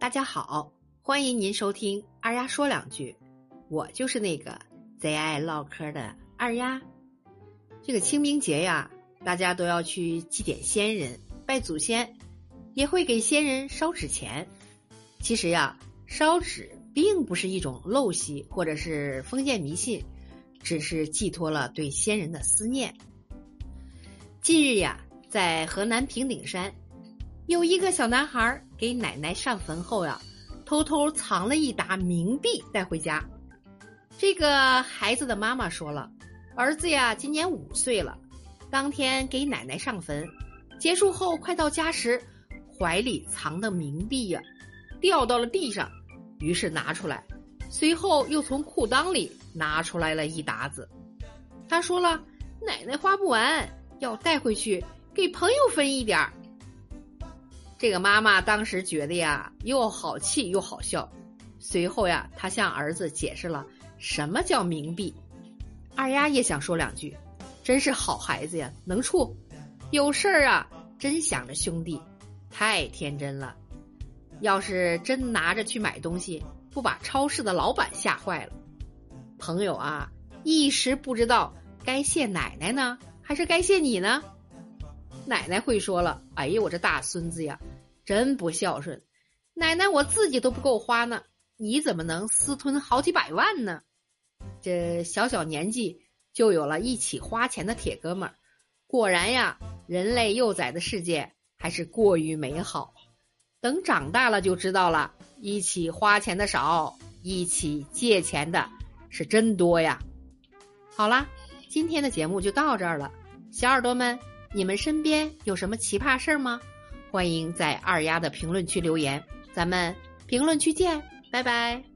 大家好，欢迎您收听二丫说两句，我就是那个贼爱唠嗑的二丫。这个清明节呀，大家都要去祭奠先人、拜祖先，也会给先人烧纸钱。其实呀，烧纸并不是一种陋习或者是封建迷信，只是寄托了对先人的思念。近日呀，在河南平顶山。有一个小男孩给奶奶上坟后呀，偷偷藏了一沓冥币带回家。这个孩子的妈妈说了，儿子呀今年五岁了，当天给奶奶上坟，结束后快到家时，怀里藏的冥币呀掉到了地上，于是拿出来，随后又从裤裆里拿出来了一沓子。他说了，奶奶花不完，要带回去给朋友分一点儿。这个妈妈当时觉得呀，又好气又好笑。随后呀，她向儿子解释了什么叫冥币。二丫也想说两句，真是好孩子呀，能处，有事儿啊，真想着兄弟，太天真了。要是真拿着去买东西，不把超市的老板吓坏了。朋友啊，一时不知道该谢奶奶呢，还是该谢你呢？奶奶会说了：“哎呀，我这大孙子呀！”真不孝顺，奶奶我自己都不够花呢，你怎么能私吞好几百万呢？这小小年纪就有了一起花钱的铁哥们儿，果然呀，人类幼崽的世界还是过于美好。等长大了就知道了，一起花钱的少，一起借钱的是真多呀。好啦，今天的节目就到这儿了，小耳朵们，你们身边有什么奇葩事儿吗？欢迎在二丫的评论区留言，咱们评论区见，拜拜。